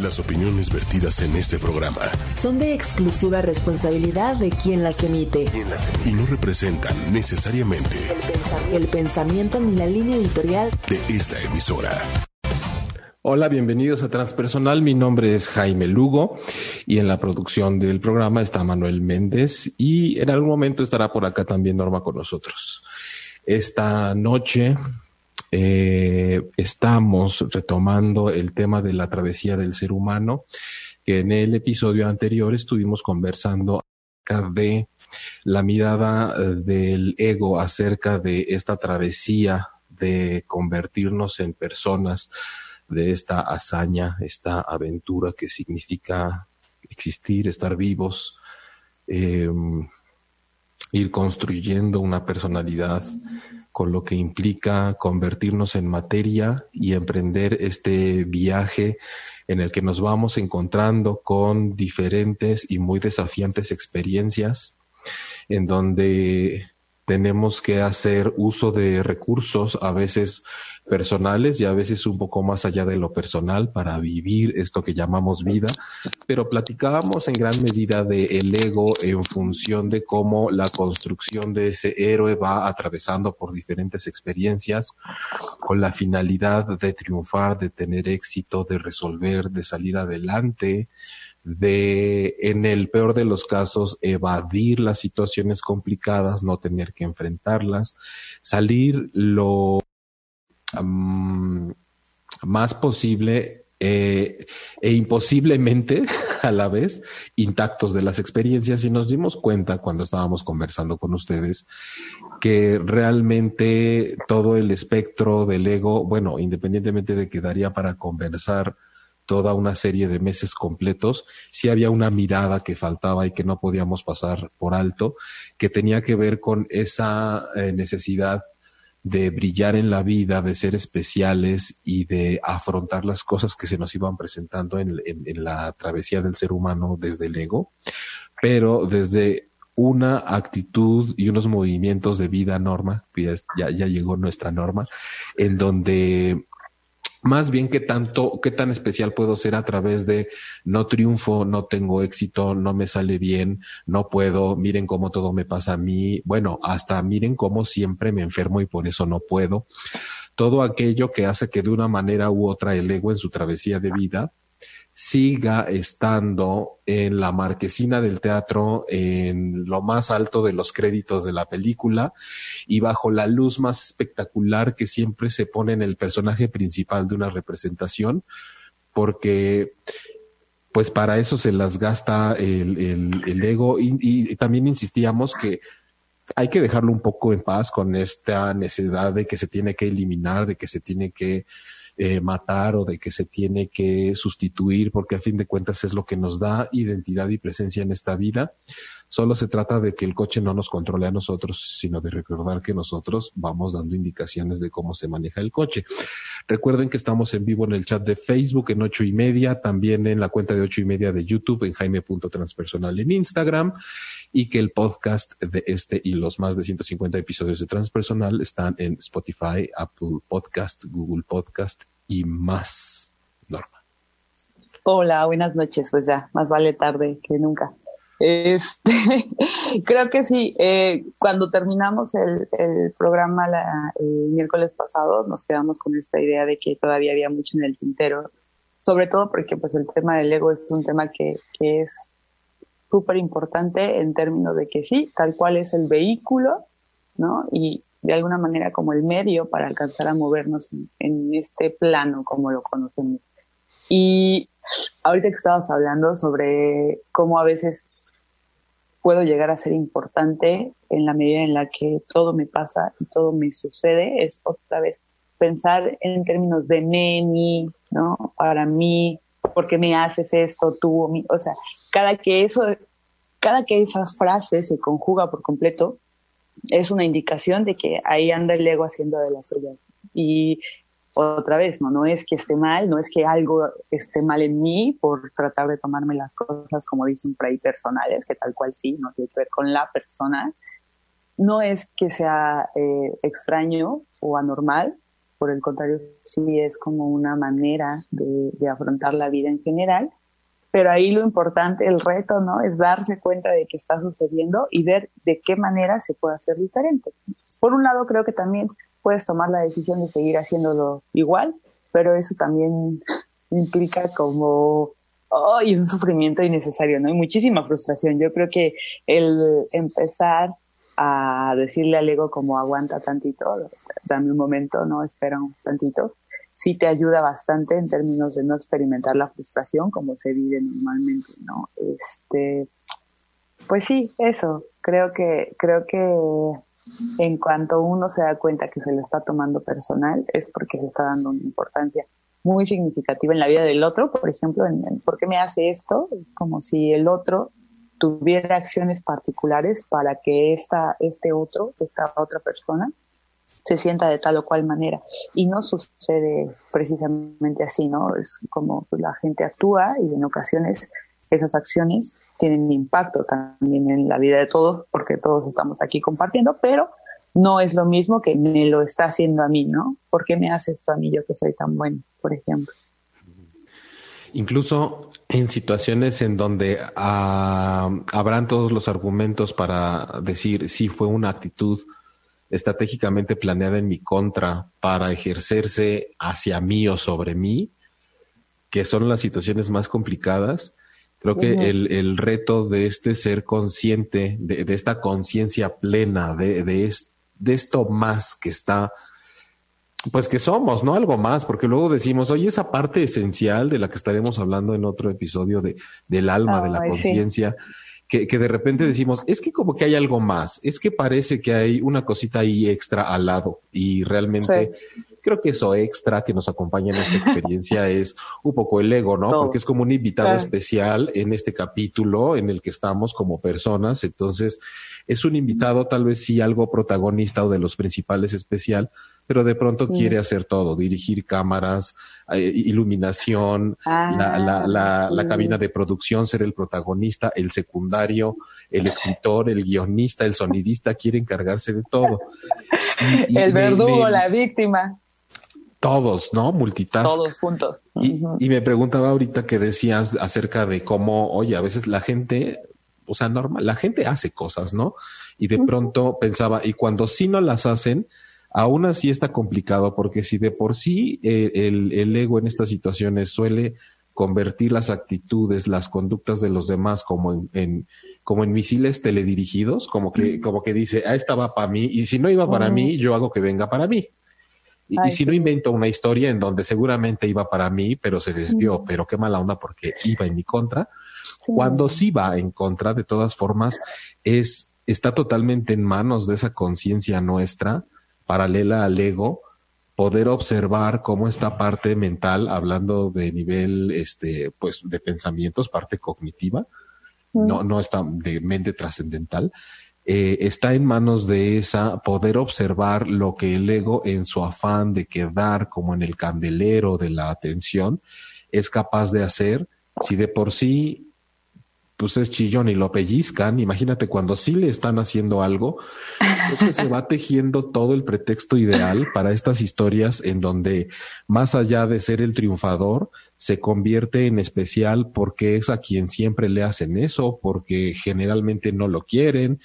Las opiniones vertidas en este programa son de exclusiva responsabilidad de quien las emite y no representan necesariamente el pensamiento ni la línea editorial de esta emisora. Hola, bienvenidos a Transpersonal. Mi nombre es Jaime Lugo y en la producción del programa está Manuel Méndez y en algún momento estará por acá también Norma con nosotros. Esta noche eh, estamos retomando el tema de la travesía del ser humano, que en el episodio anterior estuvimos conversando acerca de la mirada eh, del ego acerca de esta travesía de convertirnos en personas, de esta hazaña, esta aventura que significa existir, estar vivos, em, ir construyendo una personalidad con lo que implica convertirnos en materia y emprender este viaje en el que nos vamos encontrando con diferentes y muy desafiantes experiencias, en donde tenemos que hacer uso de recursos a veces personales y a veces un poco más allá de lo personal para vivir esto que llamamos vida, pero platicábamos en gran medida de el ego en función de cómo la construcción de ese héroe va atravesando por diferentes experiencias con la finalidad de triunfar, de tener éxito, de resolver, de salir adelante, de, en el peor de los casos, evadir las situaciones complicadas, no tener que enfrentarlas, salir lo más posible eh, e imposiblemente a la vez intactos de las experiencias. Y nos dimos cuenta cuando estábamos conversando con ustedes que realmente todo el espectro del ego, bueno, independientemente de que daría para conversar toda una serie de meses completos, sí había una mirada que faltaba y que no podíamos pasar por alto, que tenía que ver con esa eh, necesidad de brillar en la vida, de ser especiales y de afrontar las cosas que se nos iban presentando en, la travesía del ser humano desde el ego, pero desde una actitud y unos movimientos de vida norma, ya, ya llegó nuestra norma, en donde más bien qué tanto, qué tan especial puedo ser a través de no triunfo, no tengo éxito, no me sale bien, no puedo, miren cómo todo me pasa a mí, bueno, hasta miren cómo siempre me enfermo y por eso no puedo. Todo aquello que hace que de una manera u otra el ego en su travesía de vida siga estando en la marquesina del teatro, en lo más alto de los créditos de la película y bajo la luz más espectacular que siempre se pone en el personaje principal de una representación, porque pues para eso se las gasta el, ego. Y también insistíamos que hay que dejarlo un poco en paz con esta necesidad de que se tiene que eliminar, de que se tiene que eh, matar o de que se tiene que sustituir, porque a fin de cuentas es lo que nos da identidad y presencia en esta vida. Solo se trata de que el coche no nos controle a nosotros, sino de recordar que nosotros vamos dando indicaciones de cómo se maneja el coche. Recuerden que estamos en vivo en el chat de Facebook en ocho y media, también en la cuenta de ocho y media de YouTube, en jaime.transpersonal en Instagram, y que el podcast de este y los más de 150 episodios de Transpersonal están en Spotify, Apple Podcast, Google Podcast y más. Norma. Hola, buenas noches. Pues ya, más vale tarde que nunca. Este, creo que sí. Eh, cuando terminamos el, programa el miércoles pasado, nos quedamos con esta idea de que todavía había mucho en el tintero, sobre todo porque pues el tema del ego es un tema que, es súper importante en términos de que sí, tal cual es el vehículo, ¿no? Y de alguna manera como el medio para alcanzar a movernos en, este plano como lo conocemos. Y ahorita que estabas hablando sobre cómo a veces puedo llegar a ser importante en la medida en la que todo me pasa y todo me sucede, es otra vez pensar en términos de me, ¿no? Para mí, ¿por qué me haces esto tú o O sea, cada que eso, cada que esa frase se conjuga por completo, es una indicación de que ahí anda el ego haciendo de la suya. Y otra vez, ¿no? No es que esté mal, no es que algo esté mal en mí por tratar de tomarme las cosas, como dicen por ahí, personales, que tal cual sí, no tiene que ver con la persona. No es que sea eh, extraño o anormal, por el contrario, sí es como una manera de, de afrontar la vida en general pero ahí lo importante, el reto, ¿no? Es darse cuenta de que está sucediendo y ver de qué manera se puede hacer diferente. Por un lado, creo que también puedes tomar la decisión de seguir haciéndolo igual, pero eso también implica como oh, un sufrimiento innecesario, ¿no? Y muchísima frustración. Yo creo que el empezar a decirle al ego como aguanta tantito, dame un momento, no espera un tantito, sí te ayuda bastante en términos de no experimentar la frustración como se vive normalmente, ¿no? Este, pues sí, eso. Creo que, creo que en cuanto uno se da cuenta que se lo está tomando personal, es porque se está dando una importancia muy significativa en la vida del otro, por ejemplo, en, ¿por qué me hace esto? Es como si el otro tuviera acciones particulares para que esta, este otro, esta otra persona, se sienta de tal o cual manera. Y no sucede precisamente así, ¿no? Es como la gente actúa y en ocasiones esas acciones tienen impacto también en la vida de todos, porque todos estamos aquí compartiendo, pero no es lo mismo que me lo está haciendo a mí, ¿no? ¿Por qué me hace esto a mí yo que soy tan bueno, por ejemplo? Incluso en situaciones en donde ah, habrán todos los argumentos para decir si fue una actitud estratégicamente planeada en mi contra para ejercerse hacia mí o sobre mí, que son las situaciones más complicadas. Creo que el, el, reto de este ser consciente, de, de esta conciencia plena, de, de, de esto más que está, pues que somos, ¿no? Algo más, porque luego decimos, oye, esa parte esencial de la que estaremos hablando en otro episodio de, del alma, de la conciencia que, que, de repente decimos, es que como que hay algo más, es que parece que hay una cosita ahí extra al lado y realmente creo que eso extra que nos acompaña en esta experiencia es un poco el ego, ¿no? Porque es como un invitado especial en este capítulo en el que estamos como personas, entonces es un invitado tal vez sí algo protagonista o de los principales especial, pero de pronto quiere hacer todo, dirigir cámaras, eh, iluminación, la, la, la, la, cabina de producción, ser el protagonista, el secundario, el escritor, el guionista, el sonidista, quiere encargarse de todo. el verdugo, la víctima. Todos, ¿no? Multitask. Todos juntos. Y, y me preguntaba ahorita que decías acerca de cómo, oye, a veces la gente, o sea, normal, la gente hace cosas, ¿no? Y de pronto pensaba, y cuando sí no las hacen, Aún así está complicado porque si de por sí eh, el, el, ego en estas situaciones suele convertir las actitudes, las conductas de los demás como en, en como en misiles teledirigidos, como que, como que dice, ah, esta va para mí, y si no iba para mí, yo hago que venga para mí. Y, Ay, y si no invento una historia en donde seguramente iba para mí, pero se desvió, pero qué mala onda porque iba en mi contra. Sí. Cuando sí va en contra, de todas formas, es, está totalmente en manos de esa conciencia nuestra, paralela al ego, poder observar cómo esta parte mental, hablando de nivel, este, pues, de pensamientos, parte cognitiva, no, no está de mente trascendental, eh, está en manos de esa poder observar lo que el ego en su afán de quedar como en el candelero de la atención es capaz de hacer si de por sí pues es chillón y lo pellizcan. Imagínate cuando sí le están haciendo algo, que se va tejiendo todo el pretexto ideal para estas historias en donde más allá de ser el triunfador, se convierte en especial porque es a quien siempre le hacen eso, porque generalmente no lo quieren,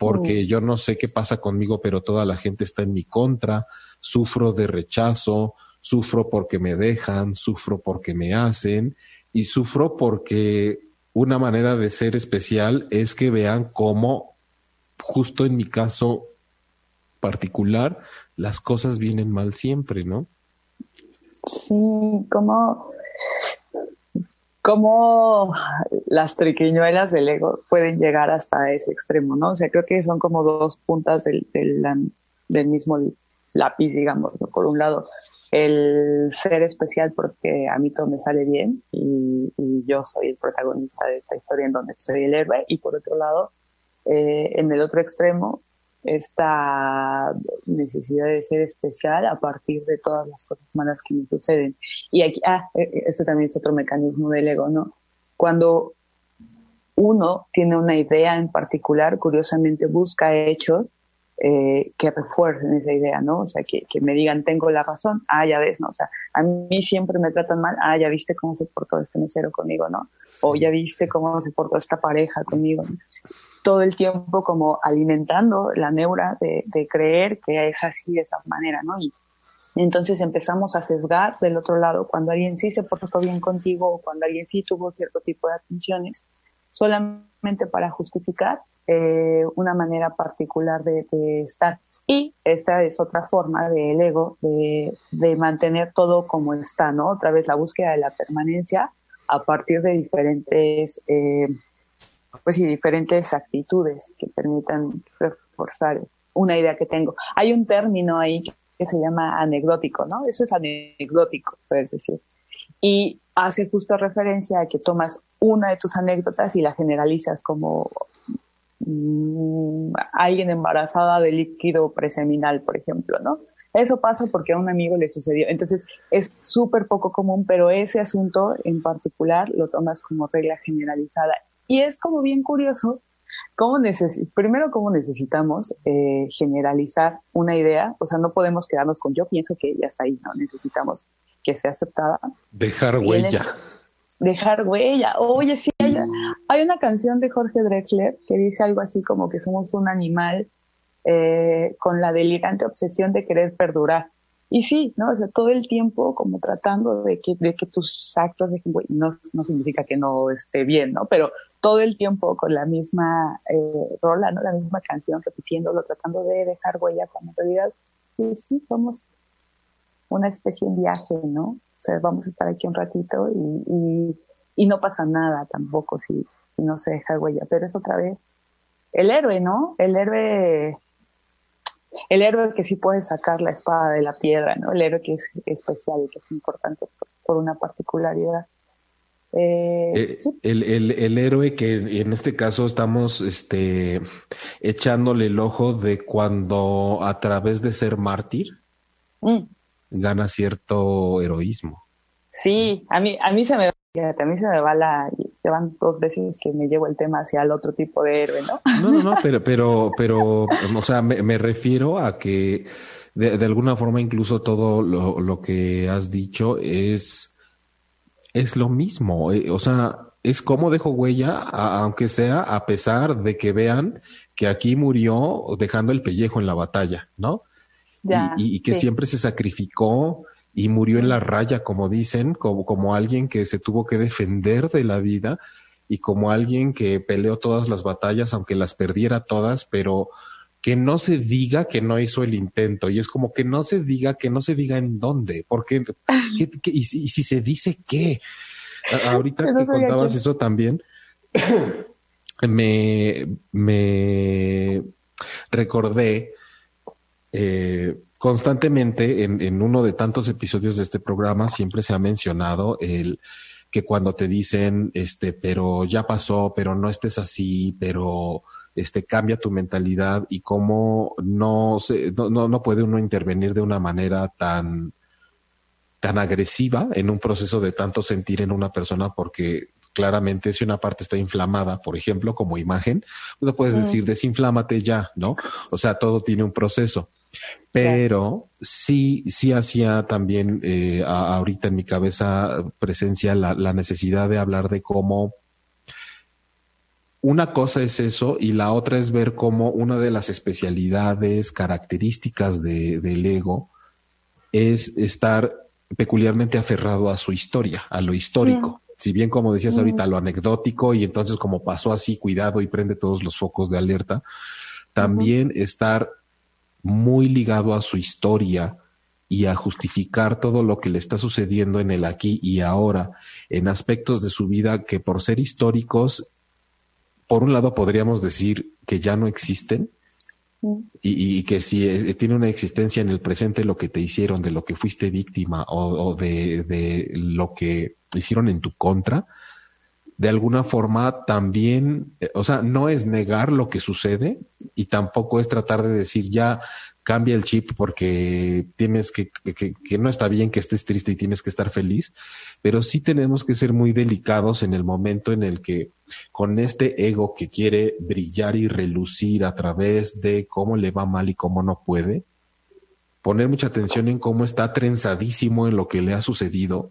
porque yo no sé qué pasa conmigo, pero toda la gente está en mi contra, sufro de rechazo, sufro porque me dejan, sufro porque me hacen y sufro porque una manera de ser especial es que vean cómo, justo en mi caso particular, las cosas vienen mal siempre, ¿no? Sí, como, como las triquiñuelas del ego pueden llegar hasta ese extremo, ¿no? O sea, creo que son como dos puntas del, del, mismo lápiz, digamos. Por un lado, el ser especial porque a mí todo me sale bien y, y, yo soy el protagonista de esta historia en donde soy el héroe y por otro lado, eh, en el otro extremo, esta necesidad de ser especial a partir de todas las cosas malas que me suceden. Y aquí, ah, este también es otro mecanismo del ego, ¿no? Cuando uno tiene una idea en particular, curiosamente busca hechos eh, que refuercen esa idea, ¿no? O sea, que, que, me digan, tengo la razón, ah, ya ves, ¿no? O sea, a mí siempre me tratan mal, ah, ya viste cómo se portó este mesero conmigo, ¿no? O ya viste cómo se portó esta pareja conmigo. ¿no? Todo el tiempo como alimentando la neura de, de, creer que es así de esa manera, ¿no? Y entonces empezamos a sesgar del otro lado cuando alguien sí se portó bien contigo o cuando alguien sí tuvo cierto tipo de atenciones, solamente para justificar eh, una manera particular de, de, estar. Y esa es otra forma del ego de, de, mantener todo como está, ¿no? Otra vez la búsqueda de la permanencia a partir de diferentes, eh, pues sí, diferentes actitudes que permitan reforzar una idea que tengo. Hay un término ahí que se llama anecdótico, ¿no? Eso es anecdótico, puedes decir. Y hace justo referencia a que tomas una de tus anécdotas y la generalizas como mmm, alguien embarazada de líquido preseminal, por ejemplo, ¿no? Eso pasa porque a un amigo le sucedió. Entonces es súper poco común, pero ese asunto en particular lo tomas como regla generalizada. Y es como bien curioso ¿Cómo primero, ¿cómo necesitamos eh, generalizar una idea? O sea, no podemos quedarnos con yo pienso que ya está ahí, ¿no? Necesitamos que sea aceptada. Dejar huella. dejar huella. Oye, sí, hay, hay, una canción de Jorge Drexler que dice algo así como que somos un animal eh, con la delirante obsesión de querer perdurar. Y sí, ¿no? O sea, todo el tiempo como tratando de que, de que tus actos de no, no significa que no esté bien, ¿no? Pero todo el tiempo con la misma eh, rola, ¿no? La misma canción, repitiéndolo, tratando de dejar huella, cuando en realidad sí, sí, somos una especie en viaje, ¿no? O sea, vamos a estar aquí un ratito y, y, y no pasa nada tampoco si, si no se deja huella. Pero es otra vez el héroe, ¿no? El héroe el héroe que sí puede sacar la espada de la piedra, ¿no? El héroe que es especial y que es importante por, una particularidad. Eh, eh, el, el, el, héroe que en este caso estamos este, echándole el ojo de cuando a través de ser mártir mm. gana cierto heroísmo. Sí, a mí, a mí se me a mí se me va la, van dos veces que me llevo el tema hacia el otro tipo de héroe, ¿no? No, no, no, pero, pero, pero, o sea, me, me refiero a que de, de, alguna forma incluso todo lo, lo que has dicho es, es lo mismo, eh, o sea, es como dejo huella, aunque sea a pesar de que vean que aquí murió dejando el pellejo en la batalla, ¿no? Ya, y, y, que sí. siempre se sacrificó y murió en la raya, como dicen, como, como alguien que se tuvo que defender de la vida y como alguien que peleó todas las batallas, aunque las perdiera todas, pero que no se diga que no hizo el intento. Y es como que no se diga, que no se diga en dónde, porque, ¿qué, qué, y, si, y, si, se dice qué. Ahorita que contabas eso también, me, me recordé eh, constantemente en, en, uno de tantos episodios de este programa siempre se ha mencionado el que cuando te dicen, este, pero ya pasó, pero no estés así, pero este, cambia tu mentalidad y cómo no, se, no, no, no puede uno intervenir de una manera tan, tan agresiva en un proceso de tanto sentir en una persona porque claramente si una parte está inflamada, por ejemplo, como imagen, pues puedes decir desinflámate ya, ¿no? O sea, todo tiene un proceso. Pero sí, sí hacía también eh, a, ahorita en mi cabeza presencia la, la, necesidad de hablar de cómo una cosa es eso y la otra es ver cómo una de las especialidades, características de, del ego es estar peculiarmente aferrado a su historia, a lo histórico. Mm. Si bien, como decías mm. ahorita, lo anecdótico y entonces como pasó así, cuidado y prende todos los focos de alerta, también mm. estar muy ligado a su historia y a justificar todo lo que le está sucediendo en el aquí y ahora, en aspectos de su vida que por ser históricos, por un lado podríamos decir que ya no existen, y, y, que si eh, tiene una existencia en el presente lo que te hicieron, de lo que fuiste víctima o, o de, de, lo que hicieron en tu contra, de alguna forma también, eh, o sea, no es negar lo que sucede y tampoco es tratar de decir ya cambia el chip porque tienes que, que, que, no está bien que estés triste y tienes que estar feliz, pero sí tenemos que ser muy delicados en el momento en el que con este ego que quiere brillar y relucir a través de cómo le va mal y cómo no puede, poner mucha atención en cómo está trenzadísimo en lo que le ha sucedido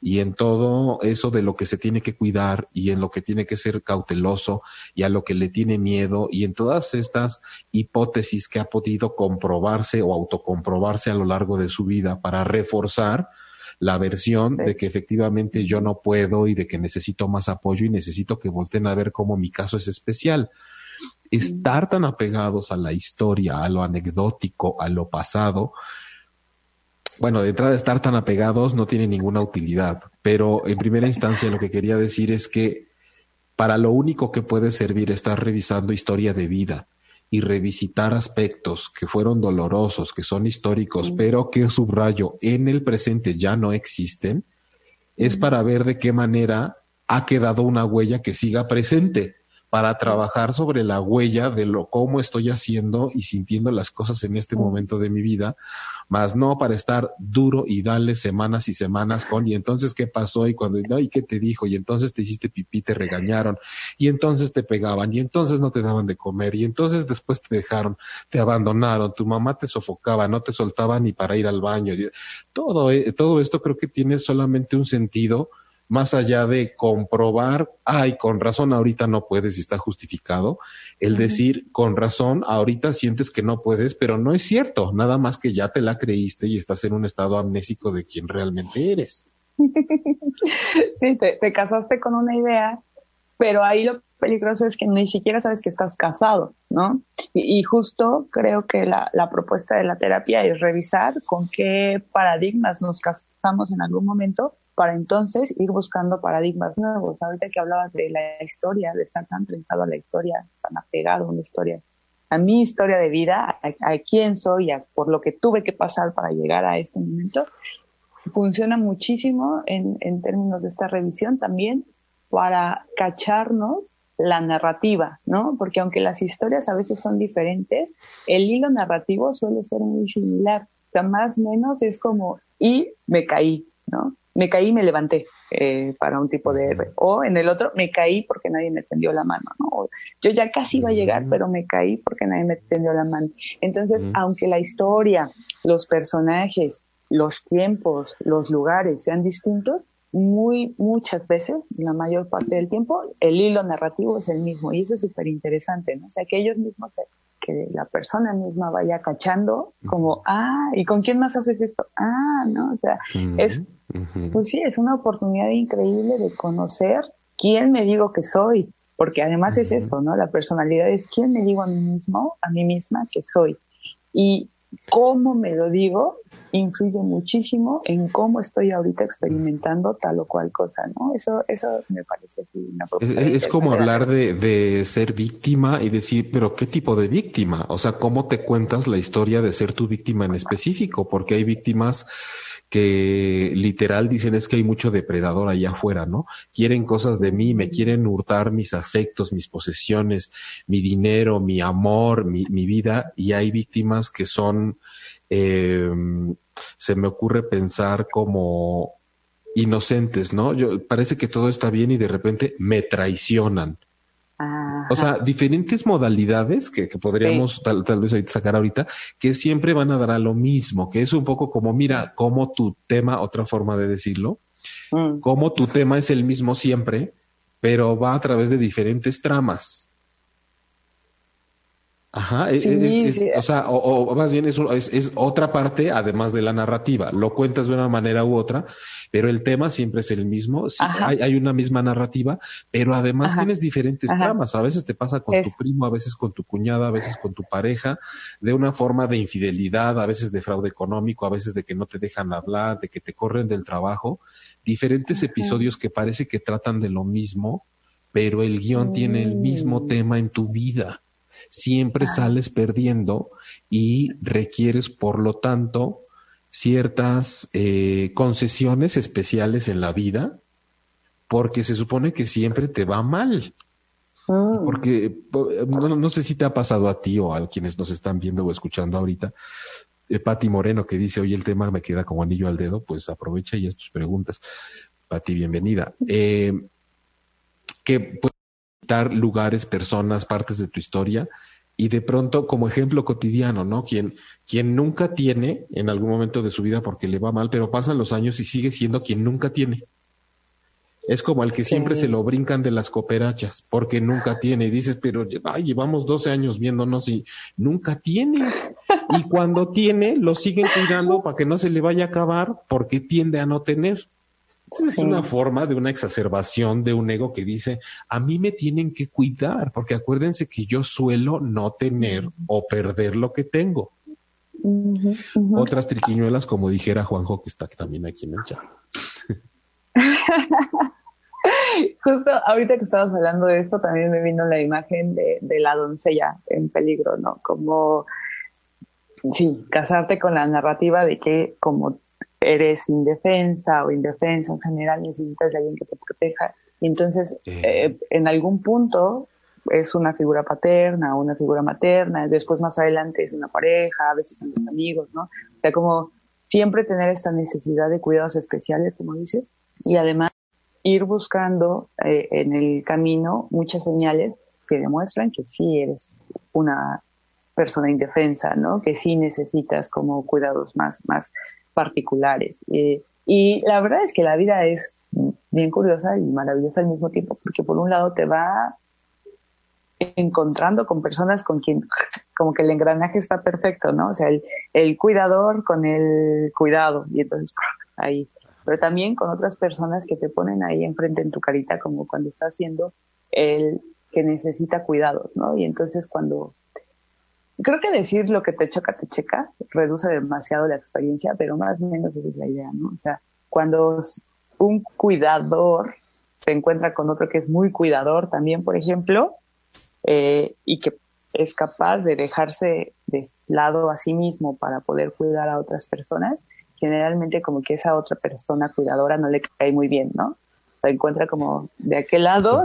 y en todo eso de lo que se tiene que cuidar y en lo que tiene que ser cauteloso y a lo que le tiene miedo y en todas estas hipótesis que ha podido comprobarse o autocomprobarse a lo largo de su vida para reforzar la versión de que efectivamente yo no puedo y de que necesito más apoyo y necesito que volteen a ver cómo mi caso es especial. Estar tan apegados a la historia, a lo anecdótico, a lo pasado, bueno, de entrada estar tan apegados no tiene ninguna utilidad, pero en primera instancia lo que quería decir es que para lo único que puede servir estar revisando historia de vida y revisitar aspectos que fueron dolorosos, que son históricos, pero que subrayo en el presente ya no existen, es para ver de qué manera ha quedado una huella que siga presente para trabajar sobre la huella de lo cómo estoy haciendo y sintiendo las cosas en este momento de mi vida, más no para estar duro y darle semanas y semanas con y entonces qué pasó y cuando y qué te dijo y entonces te hiciste pipí te regañaron. Y entonces te pegaban. Y entonces no te daban de comer. Y entonces después te dejaron, te abandonaron, tu mamá te sofocaba, no te soltaba ni para ir al baño. Todo eh, todo esto creo que tiene solamente un sentido más allá de comprobar, ay, con razón ahorita no puedes y está justificado, el decir, con razón ahorita sientes que no puedes, pero no es cierto, nada más que ya te la creíste y estás en un estado amnésico de quién realmente eres. sí, te, casaste con una idea, pero ahí lo peligroso es que ni siquiera sabes que estás casado, ¿no? Y, justo creo que la, la, propuesta de la terapia es revisar con qué paradigmas nos casamos en algún momento para entonces ir buscando paradigmas nuevos. Ahorita que hablabas de la historia, de estar tan pensado a la historia, tan apegado a una historia, a mi historia de vida, a, quién soy, a, por lo que tuve que pasar para llegar a este momento, funciona muchísimo en, en términos de esta revisión también para cacharnos la narrativa, ¿no? Porque aunque las historias a veces son diferentes, el hilo narrativo suele ser muy similar. O sea, más o menos es como, y me caí, ¿no? Me caí y me levanté eh, para un tipo de héroe. O en el otro, me caí porque nadie me tendió la mano, ¿no? yo ya casi iba a llegar, pero me caí porque nadie me tendió la mano. Entonces, aunque la historia, los personajes, los tiempos, los lugares sean distintos, muy, muchas veces, la mayor parte del tiempo, el hilo narrativo es el mismo y eso es súper interesante, ¿no? O sea, que ellos mismos, que la persona misma vaya cachando como, ah, ¿y con quién más haces esto? Ah, ¿no? O sea, es, pues sí, es una oportunidad increíble de conocer quién me digo que soy, porque además es eso, ¿no? La personalidad es quién me digo a mí mismo, a mí misma que soy. Y cómo me lo digo influye muchísimo en cómo estoy ahorita experimentando tal o cual cosa, ¿no? Eso, eso me parece una Es, es como hablar de, de, ser víctima y decir, pero ¿qué tipo de víctima? O sea, ¿cómo te cuentas la historia de ser tu víctima en específico? Porque hay víctimas que literal dicen es que hay mucho depredador allá afuera, ¿no? Quieren cosas de mí, me quieren hurtar mis afectos, mis posesiones, mi dinero, mi amor, mi, mi vida, y hay víctimas que son eh, se me ocurre pensar como inocentes, ¿no? Yo parece que todo está bien y de repente me traicionan. O sea, diferentes modalidades que, podríamos tal, vez sacar ahorita, que siempre van a dar a lo mismo, que es un poco como, mira, como tu tema, otra forma de decirlo, mm. como tu tema es el mismo siempre, pero va a través de diferentes tramas. Ajá, es, o sea, o, más bien es, es, otra parte además de la narrativa. Lo cuentas de una manera u otra, pero el tema siempre es el mismo. Sí, hay, hay, una misma narrativa, pero además tienes diferentes tramas. A veces te pasa con tu primo, a veces con tu cuñada, a veces con tu pareja, de una forma de infidelidad, a veces de fraude económico, a veces de que no te dejan hablar, de que te corren del trabajo. Diferentes episodios que parece que tratan de lo mismo, pero el guion tiene el mismo mm. tema en tu vida siempre ah. sales perdiendo y requieres, por lo tanto, ciertas eh, concesiones especiales en la vida porque se supone que siempre te va mal. Porque no, sé si te ha pasado a ti o a quienes nos están viendo o escuchando ahorita. Eh, Pati Moreno que dice, oye, el tema me queda como anillo al dedo, pues aprovecha y haz tus preguntas. Pati, bienvenida. Eh, que puedes visitar lugares, personas, partes de tu historia y de pronto como ejemplo cotidiano, ¿no? Quien, quien nunca tiene en algún momento de su vida porque le va mal, pero pasan los años y sigue siendo quien nunca tiene. Es como al que siempre se lo brincan de las cooperachas, porque nunca tiene. Y dices, pero ay, llevamos 12 años viéndonos y nunca tiene. Y cuando tiene, lo siguen cuidando para que no se le vaya a acabar, porque tiende a no tener. Es una forma de una exacerbación de un ego que dice, a mí me tienen que cuidar, porque acuérdense que yo suelo no tener o perder lo que tengo. Otras triquiñuelas, como dijera Juanjo, que está también aquí en el chat. Justo ahorita que estabas hablando de esto, también me vino la imagen de, de la doncella en peligro, ¿no? Como, sí, casarte con la narrativa de que como eres indefensa o indefenso en general, necesitas de alguien que te proteja. Y entonces, eh, en algún punto es una figura paterna, una figura materna, después más adelante es una pareja, a veces son los amigos, ¿no? O sea, como siempre tener esta necesidad de cuidados especiales, como dices, y además ir buscando eh, en el camino muchas señales que demuestran que sí eres una persona indefensa, ¿no? Que sí necesitas como cuidados más, más particulares. Eh, y la verdad es que la vida es bien curiosa y maravillosa al mismo tiempo, porque por un lado te va encontrando con personas con quien como que el engranaje está perfecto, ¿no? O sea, el, el cuidador con el cuidado y entonces ahí. Pero también con otras personas que te ponen ahí enfrente en tu carita como cuando está haciendo el que necesita cuidados, ¿no? Y entonces cuando creo que decir lo que te choca, te checa, reduce demasiado la experiencia, pero más o menos esa es la idea, ¿no? O sea, cuando un cuidador se encuentra con otro que es muy cuidador también, por ejemplo, eh, y que es capaz de dejarse de lado a sí mismo para poder cuidar a otras personas, generalmente como que esa otra persona cuidadora no le cae muy bien, ¿no? Se encuentra como de aquel lado.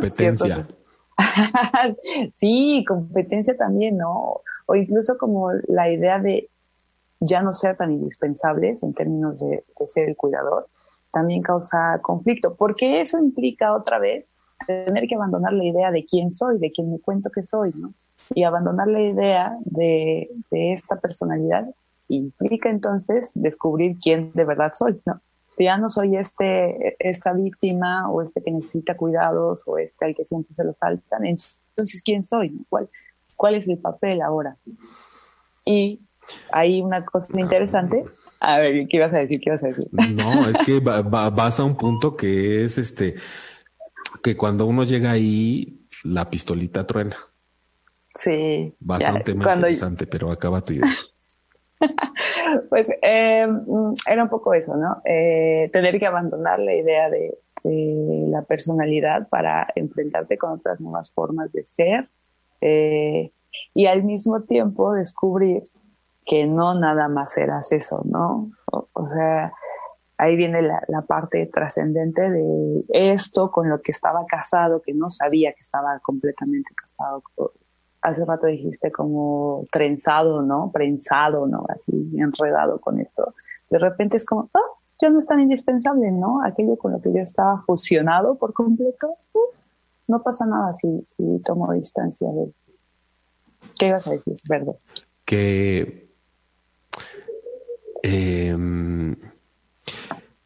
sí, competencia también, ¿no? o incluso como la idea de ya no ser tan indispensables en términos de, ser el cuidador, también causa conflicto, porque eso implica otra vez tener que abandonar la idea de quién soy, de quién me cuento que soy, ¿no? Y abandonar la idea de, esta personalidad implica entonces descubrir quién de verdad soy, ¿no? Si ya no soy este, esta víctima o este que necesita cuidados o este al que siempre se lo saltan, entonces ¿quién soy? ¿Cuál, cuál es el papel ahora. Y hay una cosa interesante. A ver, ¿qué ibas a decir? ¿Qué ibas a decir? No, es que vas a un punto que es este, que cuando uno llega ahí, la pistolita truena. Sí. Vas a un tema interesante, pero acaba tu idea. pues eh, era un poco eso, ¿no? Eh, tener que abandonar la idea de, la personalidad para enfrentarte con otras nuevas formas de ser, eh, y al mismo tiempo descubrir que no nada más eras eso, ¿no? O, sea, ahí viene la, parte trascendente de esto con lo que estaba casado, que no sabía que estaba completamente casado. Hace rato dijiste como trenzado, ¿no? Prensado, ¿no? Así enredado con esto. De repente es como, ah, ya no es tan indispensable, ¿no? Aquello con lo que yo estaba fusionado por completo, uh, no pasa nada si, tomo distancia de ¿Qué ibas a decir, verdad? Que em,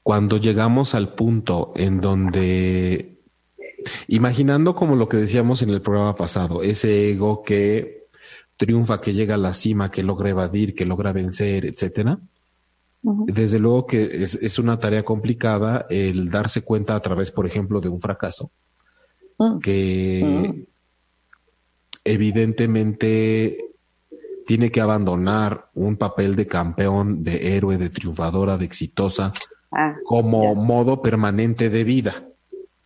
cuando llegamos al punto en donde, imaginando como lo que decíamos en el programa pasado, ese ego que triunfa, que llega a la cima, que logra evadir, que logra vencer, etcétera. Desde luego que es, una tarea complicada el darse cuenta a través, por ejemplo, de un fracaso, mm. que mm evidentemente tiene que abandonar un papel de campeón, de héroe, de triunfadora, de exitosa, ah, como modo permanente de vida.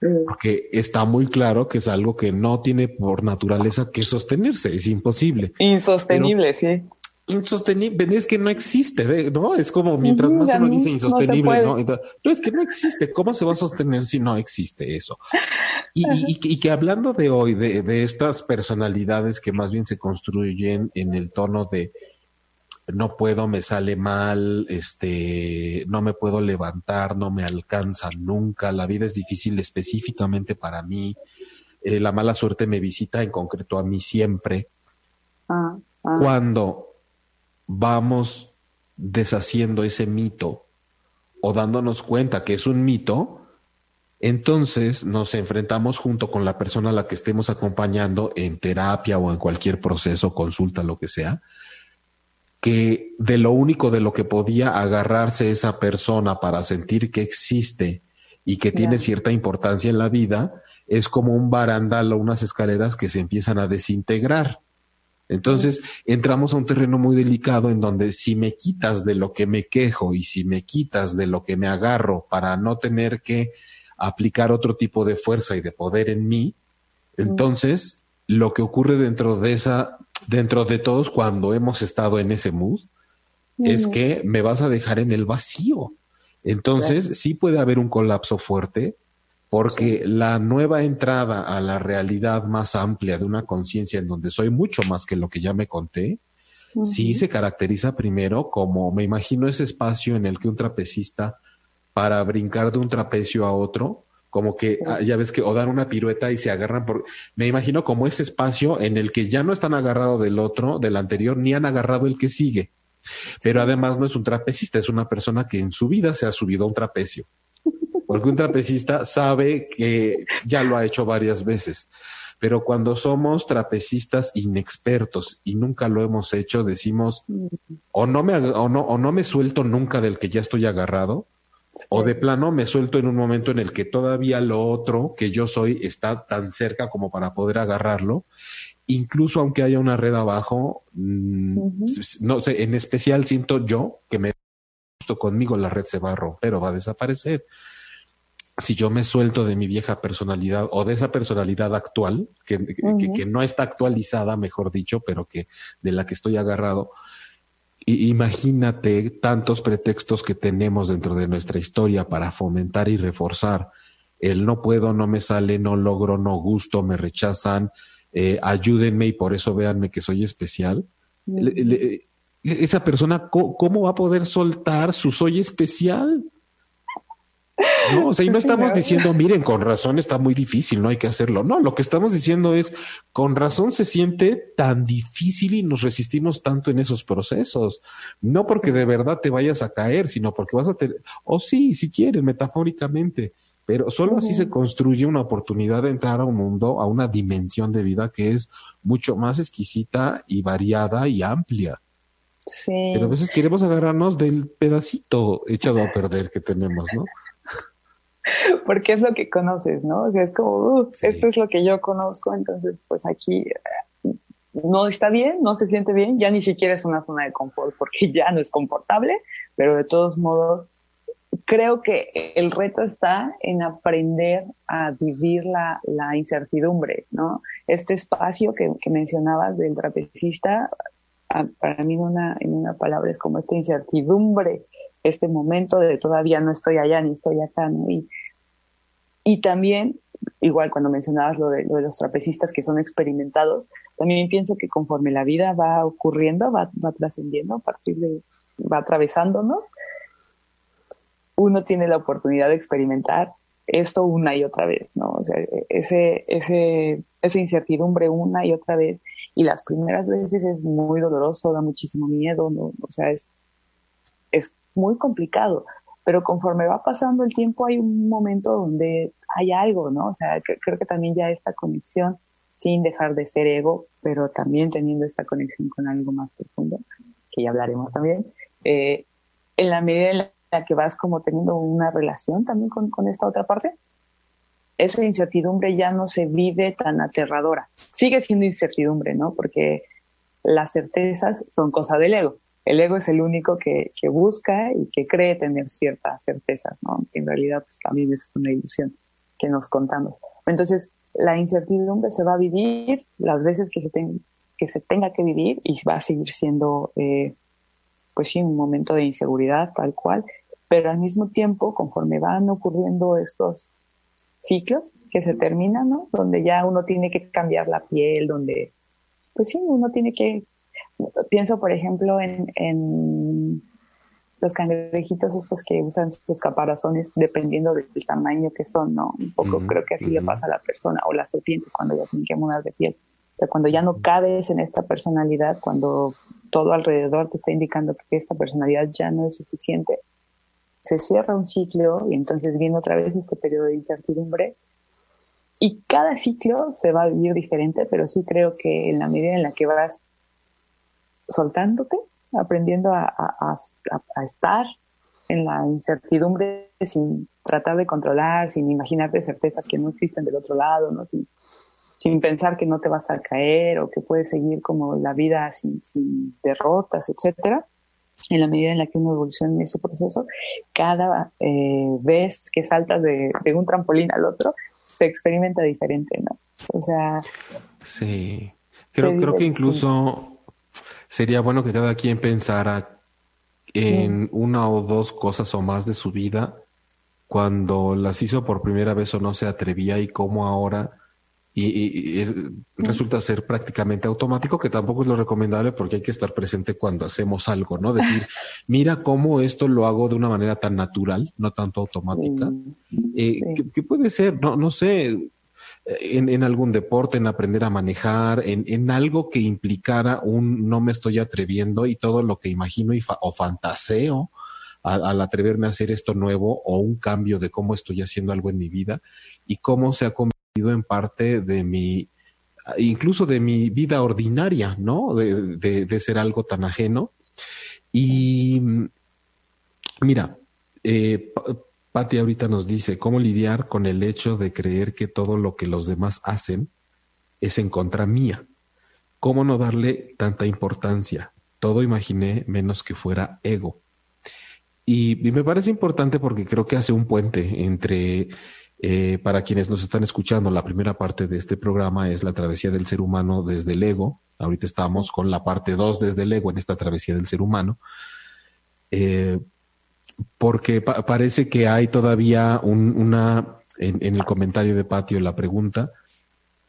Mm. Porque está muy claro que es algo que no tiene por naturaleza que sostenerse, es imposible. Insostenible, sí. Insostenible, es que no existe, ¿no? Es como mientras más uno dice insostenible, no, ¿no? es que no existe. ¿Cómo se va a sostener si no existe eso? Y, que hablando de hoy, de, de, estas personalidades que más bien se construyen en el tono de no puedo, me sale mal, este, no me puedo levantar, no me alcanza nunca, la vida es difícil específicamente para mí, eh, la mala suerte me visita en concreto a mí siempre. Ah, ah. Cuando vamos deshaciendo ese mito o dándonos cuenta que es un mito, entonces nos enfrentamos junto con la persona a la que estemos acompañando en terapia o en cualquier proceso, consulta, lo que sea, que de lo único de lo que podía agarrarse esa persona para sentir que existe y que tiene cierta importancia en la vida, es como un barandal o unas escaleras que se empiezan a desintegrar. Entonces entramos a un terreno muy delicado en donde si me quitas de lo que me quejo y si me quitas de lo que me agarro para no tener que aplicar otro tipo de fuerza y de poder en mí, entonces lo que ocurre dentro de esa, dentro de todos cuando hemos estado en ese mood, es que me vas a dejar en el vacío. Entonces sí puede haber un colapso fuerte, porque la nueva entrada a la realidad más amplia de una conciencia en donde soy mucho más que lo que ya me conté, sí se caracteriza primero como, me imagino ese espacio en el que un trapecista, para brincar de un trapecio a otro, como que ah, ya ves que o dar una pirueta y se agarran por me imagino como ese espacio en el que ya no están agarrados del otro, del anterior, ni han agarrado el que sigue. Pero además no es un trapecista, es una persona que en su vida se ha subido a un trapecio. Porque un trapecista sabe que ya lo ha hecho varias veces. Pero cuando somos trapecistas inexpertos y nunca lo hemos hecho, decimos, o no me, o no, o no me suelto nunca del que ya estoy agarrado, o de plano me suelto en un momento en el que todavía lo otro que yo soy está tan cerca como para poder agarrarlo. Incluso aunque haya una red abajo, mm, no sé, en especial siento yo que me justo conmigo la red se va a romper o va a desaparecer. Si yo me suelto de mi vieja personalidad o de esa personalidad actual, que, que, no está actualizada, mejor dicho, pero que de la que estoy agarrado, imagínate tantos pretextos que tenemos dentro de nuestra historia para fomentar y reforzar el no puedo, no me sale, no logro, no gusto, me rechazan, eh, ayúdenme y por eso véanme que soy especial. esa persona, ¿cómo va a poder soltar su soy especial? No, o sea, y no estamos diciendo, miren, con razón está muy difícil, no hay que hacerlo. No, lo que estamos diciendo es, con razón se siente tan difícil y nos resistimos tanto en esos procesos. No porque de verdad te vayas a caer, sino porque vas a tener, o sí, si quieres, metafóricamente, pero solo así se construye una oportunidad de entrar a un mundo, a una dimensión de vida que es mucho más exquisita y variada y amplia. Sí. Pero a veces queremos agarrarnos del pedacito echado a perder que tenemos, ¿no? porque es lo que conoces, ¿no? O sea, es como, uh, esto es lo que yo conozco, entonces pues aquí eh, no está bien, no se siente bien, ya ni siquiera es una zona de confort porque ya no es confortable, pero de todos modos creo que el reto está en aprender a vivir la, la incertidumbre, ¿no? Este espacio que, que mencionabas del trapecista, para mí en una, en una palabra es como esta incertidumbre este momento de todavía no estoy allá ni estoy acá, ¿no? Y, y también, igual cuando mencionabas lo de, lo de los trapecistas que son experimentados, también pienso que conforme la vida va ocurriendo, va, va trascendiendo a partir de, va atravesándonos, uno tiene la oportunidad de experimentar esto una y otra vez, ¿no? O sea, ese, ese, esa incertidumbre una y otra vez. Y las primeras veces es muy doloroso, da muchísimo miedo, ¿no? O sea, es, es muy complicado. Pero conforme va pasando el tiempo hay un momento donde hay algo, ¿no? O sea, creo que también ya esta conexión, sin dejar de ser ego, pero también teniendo esta conexión con algo más profundo, que ya hablaremos también, eh, en la medida en la que vas como teniendo una relación también con, con esta otra parte, esa incertidumbre ya no se vive tan aterradora. Sigue siendo incertidumbre, ¿no? Porque las certezas son cosa del ego el ego es el único que, que, busca y que cree tener cierta certeza, ¿no? En realidad, pues también es una ilusión que nos contamos. Entonces, la incertidumbre se va a vivir las veces que se, que se tenga que vivir y va a seguir siendo, eh, pues sí, un momento de inseguridad tal cual, pero al mismo tiempo, conforme van ocurriendo estos ciclos que se terminan, ¿no? Donde ya uno tiene que cambiar la piel, donde, pues sí, uno tiene que, pienso por ejemplo en, los cangrejitos estos que usan sus caparazones dependiendo del tamaño que son, ¿no? Un poco creo que así le pasa a la persona o la serpiente cuando ya tiene que mudar de piel. O sea, cuando ya no cabes en esta personalidad, cuando todo alrededor te está indicando que esta personalidad ya no es suficiente, se cierra un ciclo y entonces viene otra vez este periodo de incertidumbre y cada ciclo se va a vivir diferente, pero sí creo que en la medida en la que vas soltándote, aprendiendo a, estar en la incertidumbre sin tratar de controlar, sin imaginarte certezas que no existen del otro lado, ¿no? sin, sin pensar que no te vas a caer o que puedes seguir como la vida sin, sin derrotas, etcétera en la medida en la que uno evoluciona en ese proceso, cada eh, vez que saltas de, un trampolín al otro, se experimenta diferente, ¿no? O sea... Sí, creo, creo que incluso sería bueno que cada quien pensara en una o dos cosas o más de su vida cuando las hizo por primera vez o no se atrevía y cómo ahora. Y, resulta ser prácticamente automático, que tampoco es lo recomendable porque hay que estar presente cuando hacemos algo, ¿no? Decir, mira cómo esto lo hago de una manera tan natural, no tanto automática. Eh, que, puede ser, no, no sé, en, algún deporte, en aprender a manejar, en, en, algo que implicara un no me estoy atreviendo y todo lo que imagino y o fantaseo al, atreverme a hacer esto nuevo o un cambio de cómo estoy haciendo algo en mi vida y cómo se ha convertido en parte de mi, incluso de mi vida ordinaria, ¿no? De, de, ser algo tan ajeno. Y mira, eh, Patti ahorita nos dice cómo lidiar con el hecho de creer que todo lo que los demás hacen es en contra mía. ¿Cómo no darle tanta importancia? Todo imaginé menos que fuera ego. Y, me parece importante porque creo que hace un puente entre eh, para quienes nos están escuchando, la primera parte de este programa es la travesía del ser humano desde el ego. Ahorita estamos con la parte 2 desde el ego en esta travesía del ser humano. Eh, porque parece que hay todavía una, en, el comentario de Patio, la pregunta,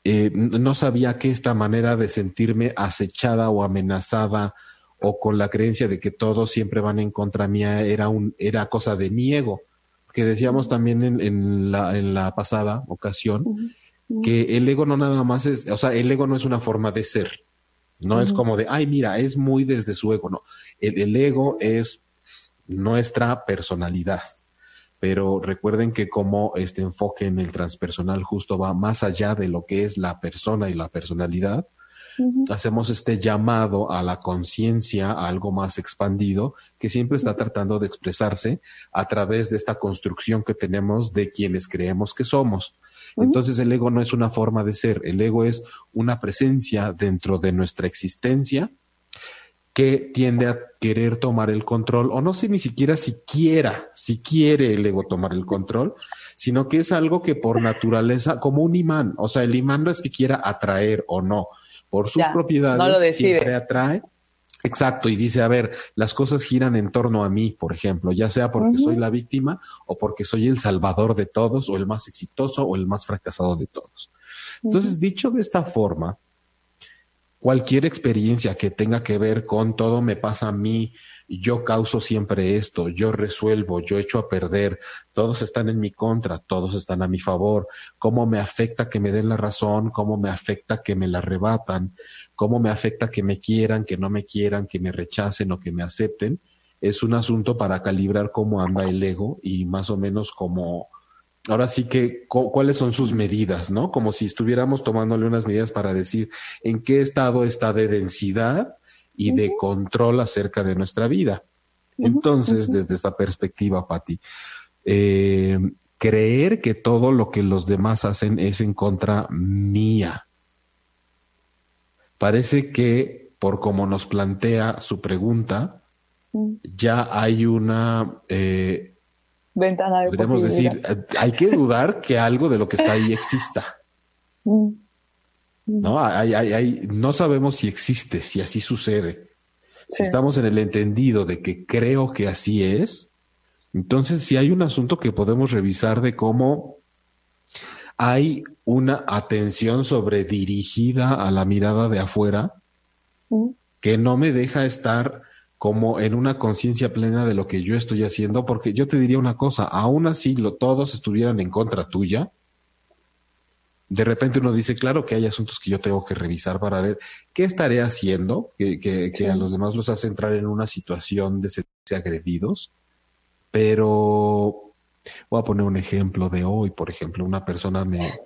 eh, no sabía que esta manera de sentirme acechada o amenazada o con la creencia de que todos siempre van en contra mía era, un, era cosa de mi ego que decíamos también en, en, la, en la pasada ocasión, que el ego no nada más es, o sea, el ego no es una forma de ser, no es como de, ay, mira, es muy desde su ego, no, el, el ego es nuestra personalidad. Pero recuerden que como este enfoque en el transpersonal justo va más allá de lo que es la persona y la personalidad, hacemos este llamado a la conciencia, a algo más expandido, que siempre está tratando de expresarse a través de esta construcción que tenemos de quienes creemos que somos. Entonces el ego no es una forma de ser, el ego es una presencia dentro de nuestra existencia que tiende a querer tomar el control, o no sé ni siquiera si quiera, si quiere el ego tomar el control, sino que es algo que por naturaleza, como un imán, o sea, el imán no es que quiera atraer o no, por sus propiedades, siempre atrae. Exacto, y dice, a ver, las cosas giran en torno a mí, por ejemplo, ya sea porque soy la víctima o porque soy el salvador de todos o el más exitoso o el más fracasado de todos. Entonces, dicho de esta forma, cualquier experiencia que tenga que ver con todo me pasa a mí, yo causo siempre esto, yo resuelvo, yo echo a perder, todos están en mi contra, todos están a mi favor, cómo me afecta que me den la razón, cómo me afecta que me la arrebatan, cómo me afecta que me quieran, que no me quieran, que me rechacen o que me acepten, es un asunto para calibrar cómo anda el ego y más o menos como ahora sí que cuáles son sus medidas, ¿no? Como si estuviéramos tomándole unas medidas para decir en qué estado está de densidad y de control acerca de nuestra vida. Entonces, desde esta perspectiva, Patti, eh, creer que todo lo que los demás hacen es en contra mía. Parece que, por como nos plantea su pregunta, ya hay una eh, ventana de Podríamos decir, eh, hay que dudar que algo de lo que está ahí exista. Mm. No, hay, hay, hay, no sabemos si existe, si así sucede. Si estamos en el entendido de que creo que así es, entonces si hay un asunto que podemos revisar de cómo hay una atención sobre dirigida a la mirada de afuera que no me deja estar como en una conciencia plena de lo que yo estoy haciendo, porque yo te diría una cosa, aún así lo, todos estuvieran en contra tuya, de repente uno dice, claro que hay asuntos que yo tengo que revisar para ver qué estaré haciendo, que, que, a los demás los hace entrar en una situación de sentirse agredidos, pero voy a poner un ejemplo de hoy, por ejemplo, una persona me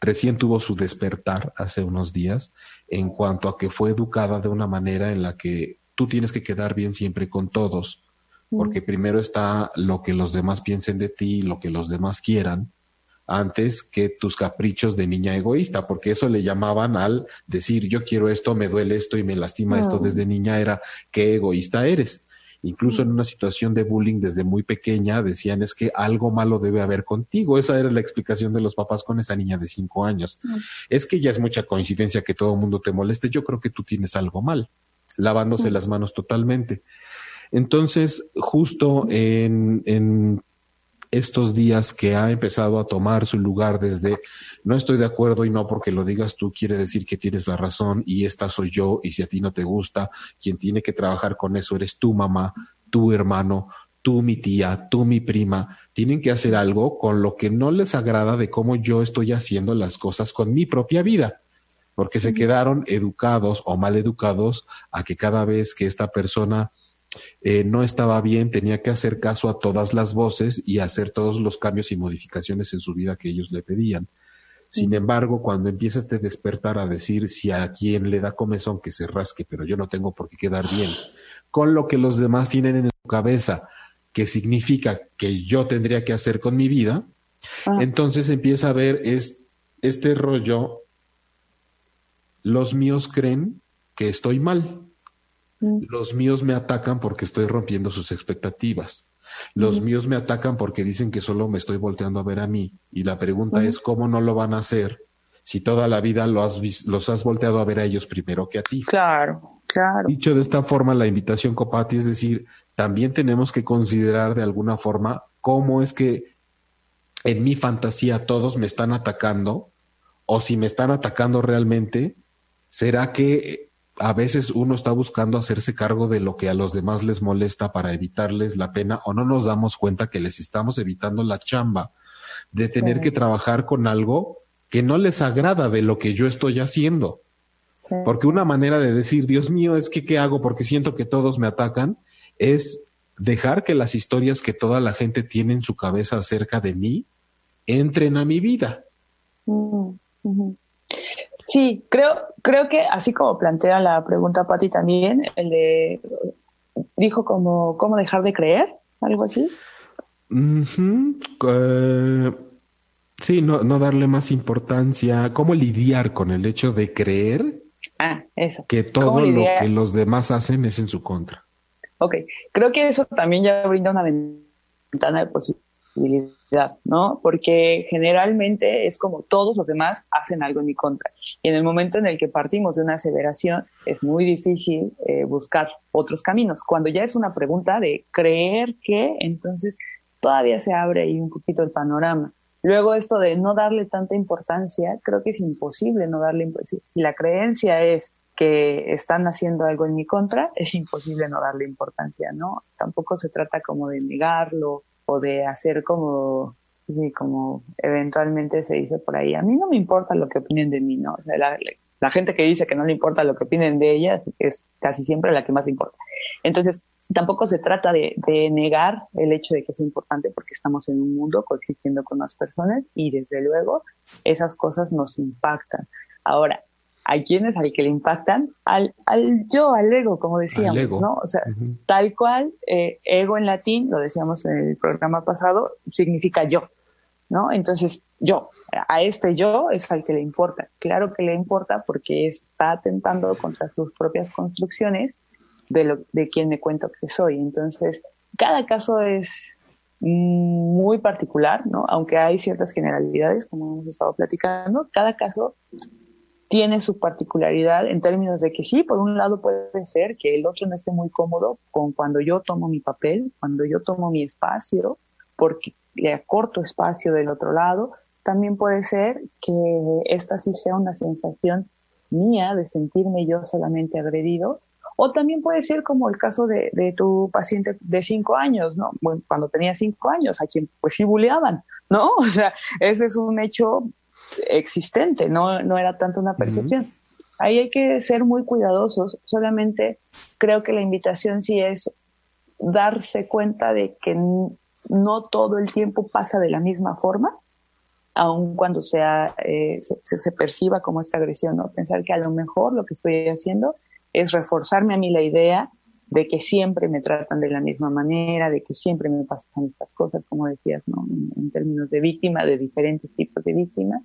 recién tuvo su despertar hace unos días en cuanto a que fue educada de una manera en la que tú tienes que quedar bien siempre con todos, porque primero está lo que los demás piensen de ti, lo que los demás quieran, antes que tus caprichos de niña egoísta, porque eso le llamaban al decir yo quiero esto, me duele esto y me lastima esto desde niña, era qué egoísta eres. Incluso en una situación de bullying desde muy pequeña decían es que algo malo debe haber contigo. Esa era la explicación de los papás con esa niña de cinco años. Es que ya es mucha coincidencia que todo el mundo te moleste. Yo creo que tú tienes algo mal lavándose las manos totalmente. Entonces, justo en, en estos días que ha empezado a tomar su lugar desde no estoy de acuerdo y no porque lo digas tú quiere decir que tienes la razón y esta soy yo y si a ti no te gusta, quien tiene que trabajar con eso eres tu mamá, tu hermano, tú mi tía, tú mi prima, tienen que hacer algo con lo que no les agrada de cómo yo estoy haciendo las cosas con mi propia vida porque se quedaron educados o mal educados a que cada vez que esta persona eh, no estaba bien, tenía que hacer caso a todas las voces y hacer todos los cambios y modificaciones en su vida que ellos le pedían. Sin embargo, cuando empieza este despertar a decir si a quien le da comezón que se rasque, pero yo no tengo por qué quedar bien, con lo que los demás tienen en su cabeza, que significa que yo tendría que hacer con mi vida, ah. entonces empieza a ver este rollo los míos creen que estoy mal. Mm. Los míos me atacan porque estoy rompiendo sus expectativas. Los mm. míos me atacan porque dicen que solo me estoy volteando a ver a mí. Y la pregunta mm. es, ¿cómo no lo van a hacer si toda la vida lo has los has volteado a ver a ellos primero que a ti? Claro, claro. Dicho de esta forma, la invitación, Copati, es decir, también tenemos que considerar de alguna forma cómo es que en mi fantasía todos me están atacando o si me están atacando realmente ¿Será que a veces uno está buscando hacerse cargo de lo que a los demás les molesta para evitarles la pena o no nos damos cuenta que les estamos evitando la chamba de tener que trabajar con algo que no les agrada de lo que yo estoy haciendo? Porque una manera de decir, Dios mío, es que ¿qué hago? Porque siento que todos me atacan, es dejar que las historias que toda la gente tiene en su cabeza acerca de mí entren a mi vida. Mm, Sí, creo, creo que así como plantea la pregunta Patti también, el de dijo como cómo dejar de creer, algo así. Eh, sí, no, no darle más importancia, cómo lidiar con el hecho de creer ah, eso. que todo lo que los demás hacen es en su contra. Ok, creo que eso también ya brinda una ventana de posibilidades ¿no? Porque generalmente es como todos los demás hacen algo en mi contra. Y en el momento en el que partimos de una aseveración, es muy difícil eh, buscar otros caminos. Cuando ya es una pregunta de creer que, entonces todavía se abre ahí un poquito el panorama. Luego esto de no darle tanta importancia, creo que es imposible no darle. Si la creencia es que están haciendo algo en mi contra, es imposible no darle importancia, ¿no? Tampoco se trata como de negarlo o de hacer como, como eventualmente se dice por ahí, a mí no me importa lo que opinen de mí, ¿no? La, gente que dice que no le importa lo que opinen de ella es casi siempre la que más le importa. Entonces, tampoco se trata de, de, negar el hecho de que es importante porque estamos en un mundo coexistiendo con más personas y desde luego esas cosas nos impactan. Ahora, ¿A quiénes? Al que le impactan, al, al yo, al ego, como decíamos, ¿no? O sea, tal cual, eh, ego en latín, lo decíamos en el programa pasado, significa yo, ¿no? Entonces, yo, a este yo es al que le importa. Claro que le importa porque está atentando contra sus propias construcciones de, lo, de quién me cuento que soy. Entonces, cada caso es muy particular, ¿no? Aunque hay ciertas generalidades, como hemos estado platicando, cada caso tiene su particularidad en términos de que sí, por un lado puede ser que el otro no esté muy cómodo con cuando yo tomo mi papel, cuando yo tomo mi espacio, porque le acorto espacio del otro lado, también puede ser que esta sí sea una sensación mía de sentirme yo solamente agredido, o también puede ser como el caso de, tu paciente de cinco años, ¿no? Bueno, cuando tenía cinco años, a quien pues sí buleaban, ¿no? O sea, ese es un hecho existente, no, no era tanto una percepción. Ahí hay que ser muy cuidadosos, solamente creo que la invitación sí es darse cuenta de que no todo el tiempo pasa de la misma forma, aun cuando sea, eh, se, se, perciba como esta agresión, ¿no? Pensar que a lo mejor lo que estoy haciendo es reforzarme a mí la idea de que siempre me tratan de la misma manera, de que siempre me pasan estas cosas, como decías, ¿no? En, términos de víctima, de diferentes tipos de víctimas.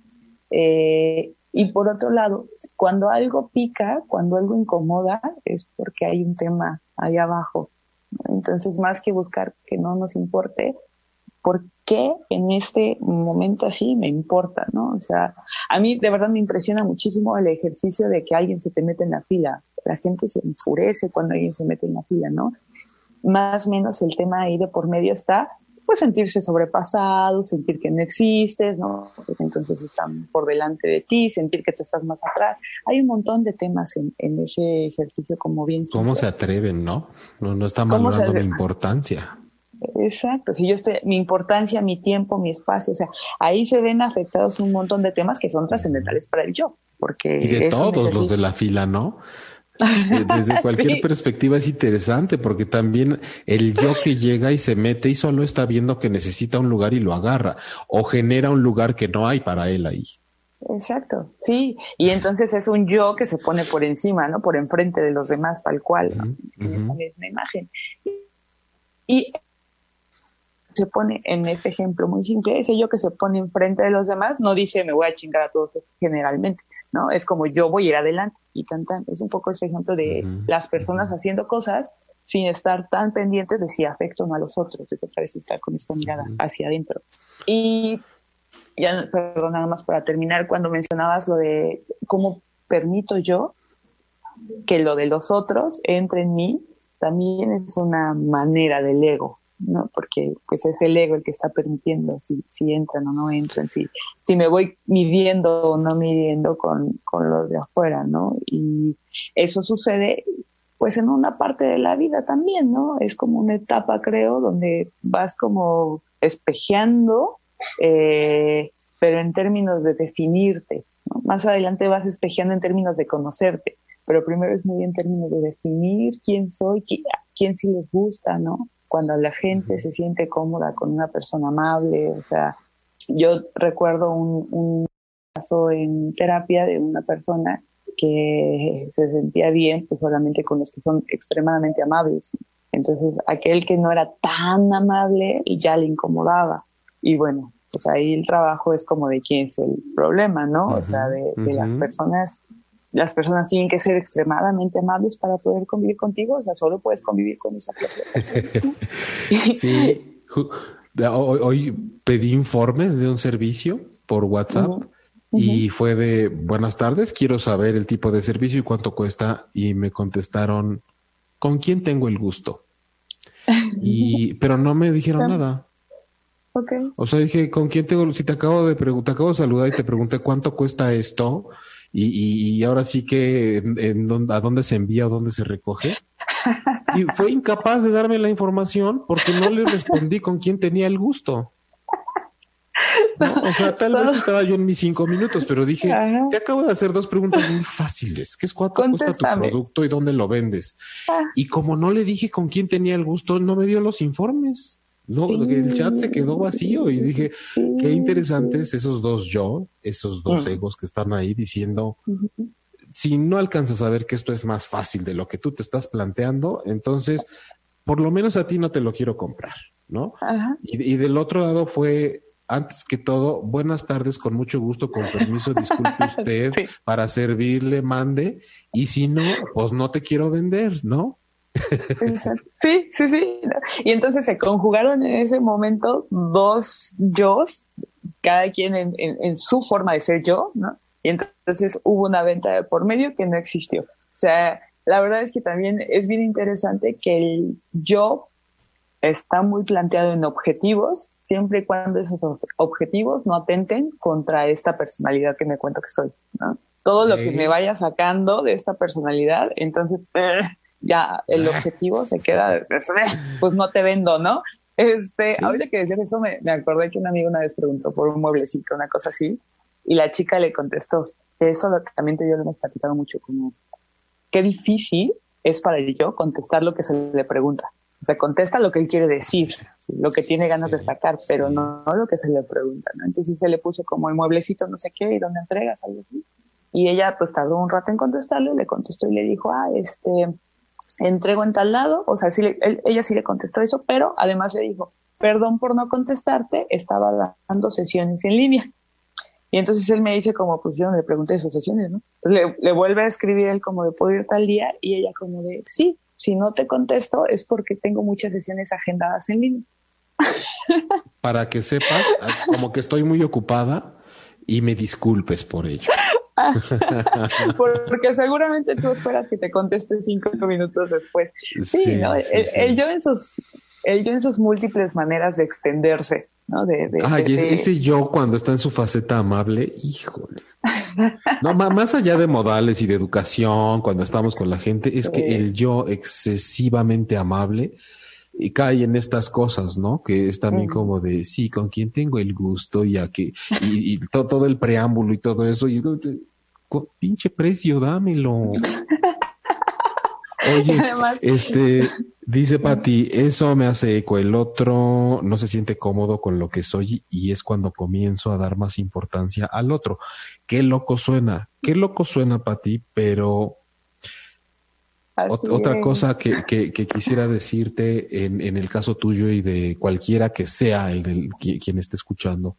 Eh, y por otro lado, cuando algo pica, cuando algo incomoda, es porque hay un tema ahí abajo. Entonces, más que buscar que no nos importe, ¿por qué en este momento así me importa, no? O sea, a mí de verdad me impresiona muchísimo el ejercicio de que alguien se te mete en la fila. La gente se enfurece cuando alguien se mete en la fila, ¿no? Más o menos el tema ahí de por medio está, pues sentirse sobrepasado, sentir que no existes, ¿no? Porque entonces están por delante de ti, sentir que tú estás más atrás. Hay un montón de temas en, en ese ejercicio como bien. ¿Cómo se atreven, no? No, no están valorando mi importancia. Exacto, si yo estoy, mi importancia, mi tiempo, mi espacio, o sea, ahí se ven afectados un montón de temas que son trascendentales para el yo, porque... Y de todos los de la fila, ¿no? Desde cualquier perspectiva es interesante porque también el yo que llega y se mete y solo está viendo que necesita un lugar y lo agarra o genera un lugar que no hay para él ahí. Exacto, sí, y entonces es un yo que se pone por encima, ¿no? Por enfrente de los demás, tal cual, en esa misma imagen. Y se pone en este ejemplo muy simple, ese yo que se pone enfrente de los demás no dice me voy a chingar a todos generalmente, ¿no? Es como yo voy a ir adelante y tan tan. Es un poco ese ejemplo de las personas haciendo cosas sin estar tan pendientes de si afecto o no a los otros, te parece estar con esta mirada hacia adentro. Y ya, perdón, nada más para terminar, cuando mencionabas lo de cómo permito yo que lo de los otros entre en mí, también es una manera del ego, ¿no? Porque pues es el ego el que está permitiendo si, si entran o no entran, si, si me voy midiendo o no midiendo con, con los de afuera, ¿no? Y eso sucede pues en una parte de la vida también, ¿no? Es como una etapa, creo, donde vas como espejeando, eh, pero en términos de definirte. Más adelante vas espejeando en términos de conocerte, pero primero es muy en términos de definir quién soy, quién, quién sí les gusta, ¿no? Cuando la gente se siente cómoda con una persona amable, o sea, yo recuerdo un, un caso en terapia de una persona que se sentía bien pues solamente con los que son extremadamente amables. Entonces, aquel que no era tan amable ya le incomodaba. Y bueno, pues ahí el trabajo es como de quién es el problema, ¿no? o sea, de, de las personas las personas tienen que ser extremadamente amables para poder convivir contigo, o sea, solo puedes convivir con esa clase de personas. sí, hoy, pedí informes de un servicio por WhatsApp y fue de buenas tardes, quiero saber el tipo de servicio y cuánto cuesta y me contestaron con quién tengo el gusto. Y pero no me dijeron nada. Okay. O sea, dije, ¿con quién tengo? Si te acabo de preguntar, acabo de saludar y te pregunté cuánto cuesta esto, y, y, ahora sí que en, dónde, a dónde se envía o dónde se recoge. Y fue incapaz de darme la información porque no le respondí con quién tenía el gusto. O sea, tal vez estaba yo en mis cinco minutos, pero dije, te acabo de hacer dos preguntas muy fáciles. ¿Qué es cuánto cuesta tu producto y dónde lo vendes? Ah. Y como no le dije con quién tenía el gusto, no me dio los informes. No, el chat se quedó vacío y dije, qué interesantes esos dos yo, esos dos egos que están ahí diciendo, si no alcanzas a ver que esto es más fácil de lo que tú te estás planteando, entonces, por lo menos a ti no te lo quiero comprar, ¿no? Y, del otro lado fue, antes que todo, buenas tardes, con mucho gusto, con permiso, disculpe usted, para servirle, mande, y si no, pues no te quiero vender, ¿no? Sí, sí, sí. Y entonces se conjugaron en ese momento dos yo, cada quien en, su forma de ser yo, ¿no? Y entonces hubo una venta de por medio que no existió. O sea, la verdad es que también es bien interesante que el yo está muy planteado en objetivos siempre y cuando esos objetivos no atenten contra esta personalidad que me cuento que soy, ¿no? Todo lo que me vaya sacando de esta personalidad, entonces eh, ya el objetivo se queda, pues no te vendo, ¿no? Este, ahorita que decías eso, me, me, acordé que un amigo una vez preguntó por un mueblecito, una cosa así, y la chica le contestó, eso lo, también yo lo hemos platicado mucho, como, qué difícil es para el yo contestar lo que se le pregunta. O sea, contesta lo que él quiere decir, lo que tiene ganas de sacar, pero no, lo que se le pregunta, ¿no? Entonces se le puso como el mueblecito no sé qué, y dónde entregas, algo así. Y ella pues tardó un rato en contestarle, le contestó y le dijo, ah, este, entrego en tal lado, o sea, sí ella sí le contestó eso, pero además le dijo, perdón por no contestarte, estaba dando sesiones en línea. Y entonces él me dice como, pues yo no le pregunté de sus sesiones, ¿no? Le, le, vuelve a escribir él como de, ¿puedo ir tal día? Y ella como de, sí, si no te contesto es porque tengo muchas sesiones agendadas en línea. Para que sepas, como que estoy muy ocupada y me disculpes por ello. Porque seguramente tú esperas que te conteste cinco minutos después. Sí, ¿no? el, yo en sus, el yo en sus múltiples maneras de extenderse, ¿no? De, Ay, ese yo cuando está en su faceta amable, híjole. No, más allá de modales y de educación, cuando estamos con la gente, es que el yo excesivamente amable y cae en estas cosas, ¿no? Que es también como de, sí, con quien tengo el gusto y a que, y, todo, el preámbulo y todo eso, y pinche precio, dámelo. Oye, este, dice Pati, eso me hace eco, el otro no se siente cómodo con lo que soy y es cuando comienzo a dar más importancia al otro. Qué loco suena, qué loco suena Pati, pero otra cosa que, que, quisiera decirte en, en, el caso tuyo y de cualquiera que sea el del quien esté escuchando.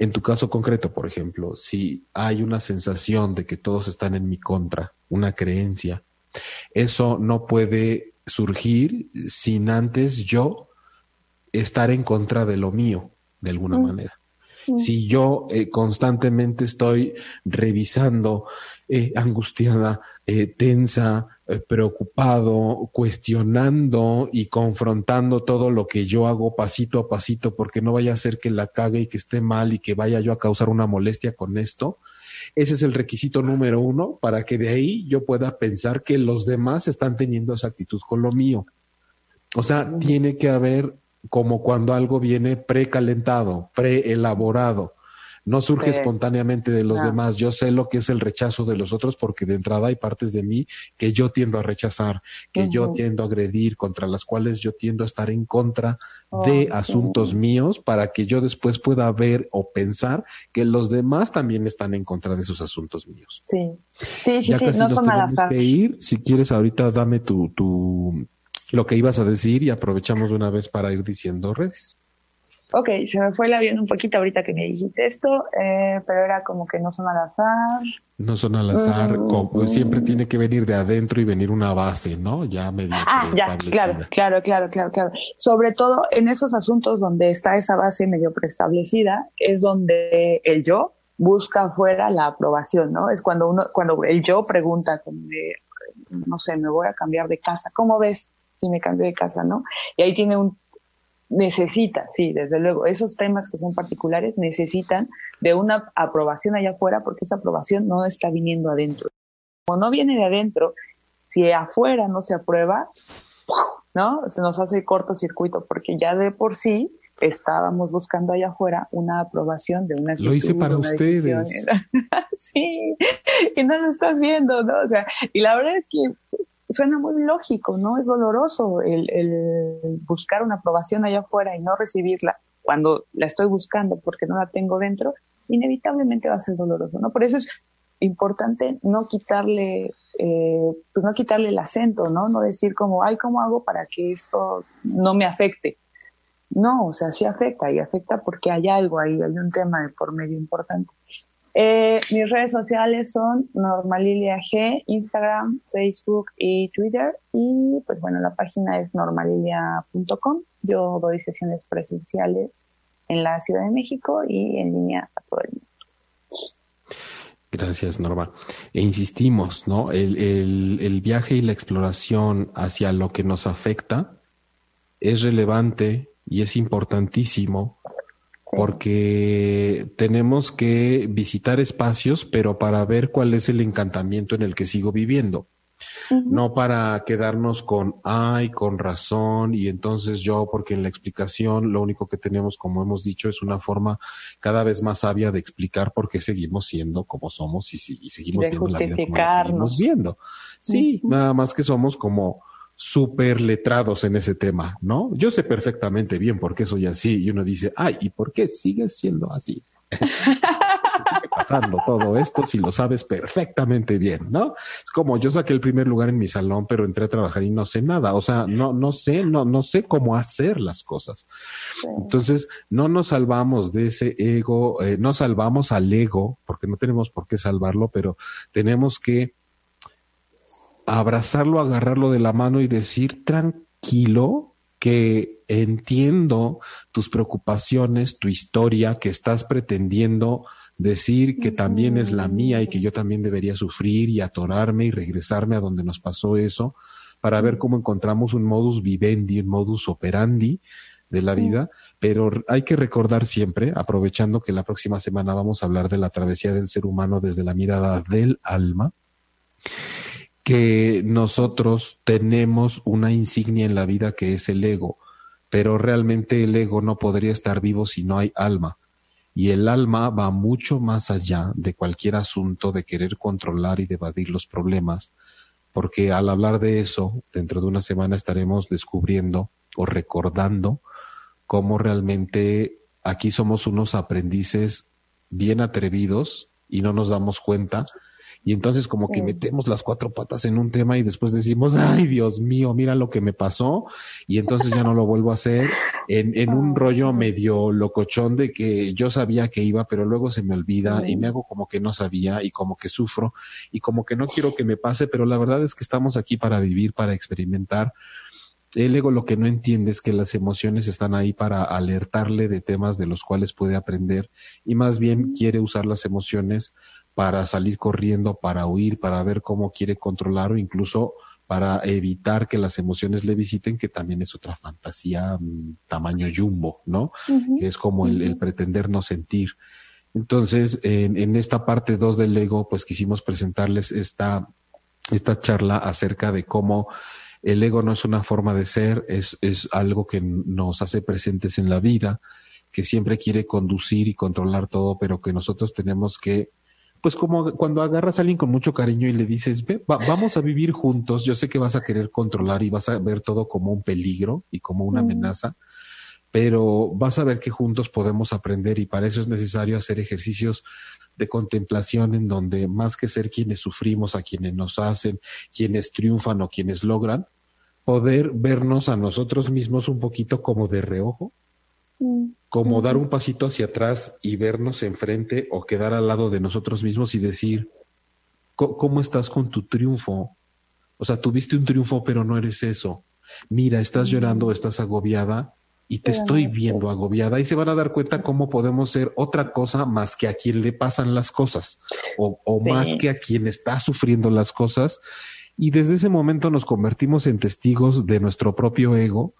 En tu caso concreto, por ejemplo, si hay una sensación de que todos están en mi contra, una creencia, eso no puede surgir sin antes yo estar en contra de lo mío, de alguna mm. manera. Mm. Si yo eh, constantemente estoy revisando, eh, angustiada, eh, tensa, eh, preocupado, cuestionando y confrontando todo lo que yo hago pasito a pasito, porque no vaya a ser que la cague y que esté mal y que vaya yo a causar una molestia con esto. Ese es el requisito número uno para que de ahí yo pueda pensar que los demás están teniendo esa actitud con lo mío. O sea, tiene que haber como cuando algo viene precalentado, preelaborado no surge espontáneamente de los demás. Yo sé lo que es el rechazo de los otros porque de entrada hay partes de mí que yo tiendo a rechazar, que yo tiendo a agredir, contra las cuales yo tiendo a estar en contra de asuntos míos para que yo después pueda ver o pensar que los demás también están en contra de esos asuntos míos. Sí, sí, sí, sí, no son al azar. Que ir. Si quieres, ahorita dame tu, tu, lo que ibas a decir y aprovechamos una vez para ir diciendo redes. Ok, se me fue el avión un poquito ahorita que me dijiste esto, eh, pero era como que no son al azar. No son al azar, mm. siempre tiene que venir de adentro y venir una base, ¿no? Ya medio Ah, ya, claro, claro, claro, claro, claro. Sobre todo en esos asuntos donde está esa base medio preestablecida, es donde el yo busca afuera la aprobación, ¿no? Es cuando uno, cuando el yo pregunta como de, no sé, me voy a cambiar de casa, ¿cómo ves si me cambio de casa, no? Y ahí tiene un necesita, sí, desde luego, esos temas que son particulares necesitan de una aprobación allá afuera porque esa aprobación no está viniendo adentro. Como no viene de adentro, si afuera no se aprueba, ¿no? Se nos hace cortocircuito porque ya de por sí estábamos buscando allá afuera una aprobación de una Lo hice para ustedes. sí, y no lo estás viendo, ¿no? O sea, y la verdad es que suena muy lógico, ¿no? Es doloroso el, el, buscar una aprobación allá afuera y no recibirla cuando la estoy buscando porque no la tengo dentro, inevitablemente va a ser doloroso, ¿no? Por eso es importante no quitarle, eh, pues no quitarle el acento, ¿no? No decir como, ay, ¿cómo hago para que esto no me afecte? No, o sea, sí afecta y afecta porque hay algo ahí, hay un tema de por medio importante. Eh, mis redes sociales son Normalilia G, Instagram, Facebook y Twitter. Y pues bueno, la página es normalilia.com. Yo doy sesiones presenciales en la Ciudad de México y en línea a todo el mundo. Gracias, Norma. E insistimos, ¿no? El, el, el viaje y la exploración hacia lo que nos afecta es relevante y es importantísimo porque tenemos que visitar espacios, pero para ver cuál es el encantamiento en el que sigo viviendo. No para quedarnos con, ay, con razón, y entonces yo, porque en la explicación lo único que tenemos, como hemos dicho, es una forma cada vez más sabia de explicar por qué seguimos siendo como somos y, seguimos viendo la vida como seguimos viendo. Sí, nada más que somos como súper letrados en ese tema, ¿no? Yo sé perfectamente bien por qué soy así y uno dice, ay, ¿y por qué sigues siendo así? pasando todo esto si lo sabes perfectamente bien, ¿no? Es como yo saqué el primer lugar en mi salón, pero entré a trabajar y no sé nada, o sea, no, no sé, no, no sé cómo hacer las cosas. Entonces, no nos salvamos de ese ego, eh, no salvamos al ego, porque no tenemos por qué salvarlo, pero tenemos que abrazarlo, agarrarlo de la mano y decir tranquilo que entiendo tus preocupaciones, tu historia, que estás pretendiendo decir que también es la mía y que yo también debería sufrir y atorarme y regresarme a donde nos pasó eso para ver cómo encontramos un modus vivendi, un modus operandi de la vida, pero hay que recordar siempre, aprovechando que la próxima semana vamos a hablar de la travesía del ser humano desde la mirada del alma, que nosotros tenemos una insignia en la vida que es el ego, pero realmente el ego no podría estar vivo si no hay alma. Y el alma va mucho más allá de cualquier asunto de querer controlar y de evadir los problemas, porque al hablar de eso, dentro de una semana estaremos descubriendo o recordando cómo realmente aquí somos unos aprendices bien atrevidos y no nos damos cuenta y entonces como que metemos las cuatro patas en un tema y después decimos, ay Dios mío, mira lo que me pasó y entonces ya no lo vuelvo a hacer en, en un rollo medio locochón de que yo sabía que iba, pero luego se me olvida y me hago como que no sabía y como que sufro y como que no quiero que me pase, pero la verdad es que estamos aquí para vivir, para experimentar. El ego lo que no entiende es que las emociones están ahí para alertarle de temas de los cuales puede aprender y más bien quiere usar las emociones para salir corriendo, para huir, para ver cómo quiere controlar o incluso para evitar que las emociones le visiten, que también es otra fantasía mm, tamaño jumbo, ¿no? Es como el, pretender no sentir. Entonces, en, esta parte 2 del ego, pues quisimos presentarles esta, esta charla acerca de cómo el ego no es una forma de ser, es, es algo que nos hace presentes en la vida, que siempre quiere conducir y controlar todo, pero que nosotros tenemos que pues como cuando agarras a alguien con mucho cariño y le dices, Ve, vamos a vivir juntos, yo sé que vas a querer controlar y vas a ver todo como un peligro y como una amenaza, pero vas a ver que juntos podemos aprender y para eso es necesario hacer ejercicios de contemplación en donde más que ser quienes sufrimos, a quienes nos hacen, quienes triunfan o quienes logran, poder vernos a nosotros mismos un poquito como de reojo como dar un pasito hacia atrás y vernos enfrente o quedar al lado de nosotros mismos y decir, ¿cómo estás con tu triunfo? O sea, tuviste un triunfo, pero no eres eso. Mira, estás llorando, estás agobiada y te estoy viendo agobiada y se van a dar cuenta cómo podemos ser otra cosa más que a quien le pasan las cosas o, más que a quien está sufriendo las cosas. Y desde ese momento nos convertimos en testigos de nuestro propio ego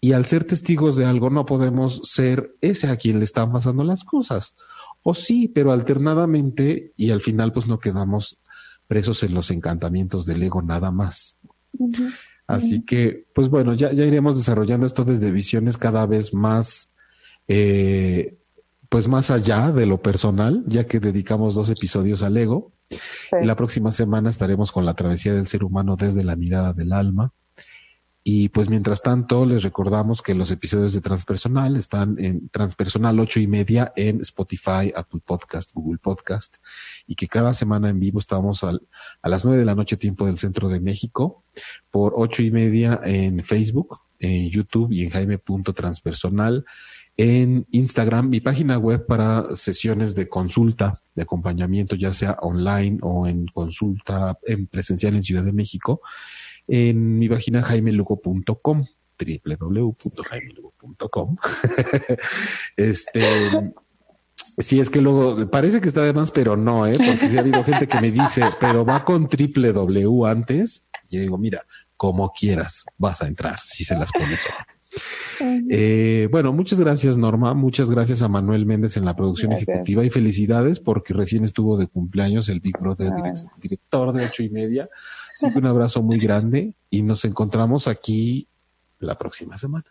y al ser testigos de algo no podemos ser ese a quien le están pasando las cosas. O sí, pero alternadamente y al final pues no quedamos presos en los encantamientos del ego nada más. Así que, pues bueno, ya, ya iremos desarrollando esto desde visiones cada vez más, eh, pues más allá de lo personal, ya que dedicamos dos episodios al ego. Y la próxima semana estaremos con la travesía del ser humano desde la mirada del alma. Y pues mientras tanto, les recordamos que los episodios de Transpersonal están en Transpersonal ocho y media en Spotify, Apple Podcast, Google Podcast, y que cada semana en vivo estamos al, a las nueve de la noche tiempo del centro de México, por ocho y media en Facebook, en YouTube y en jaime.transpersonal, en Instagram, mi página web para sesiones de consulta, de acompañamiento, ya sea online o en consulta en presencial en Ciudad de México en mi página jaimelugo.com www.jaimelugo.com este Si es que luego parece que está de más, pero no, ¿eh? porque sí ha habido gente que me dice, pero va con triple W antes. Y yo digo, mira, como quieras, vas a entrar si se las pones. Eh, bueno, muchas gracias Norma, muchas gracias a Manuel Méndez en la producción ejecutiva y felicidades porque recién estuvo de cumpleaños el Big Brother, director de ocho y media. Así que un abrazo muy grande y nos encontramos aquí la próxima semana.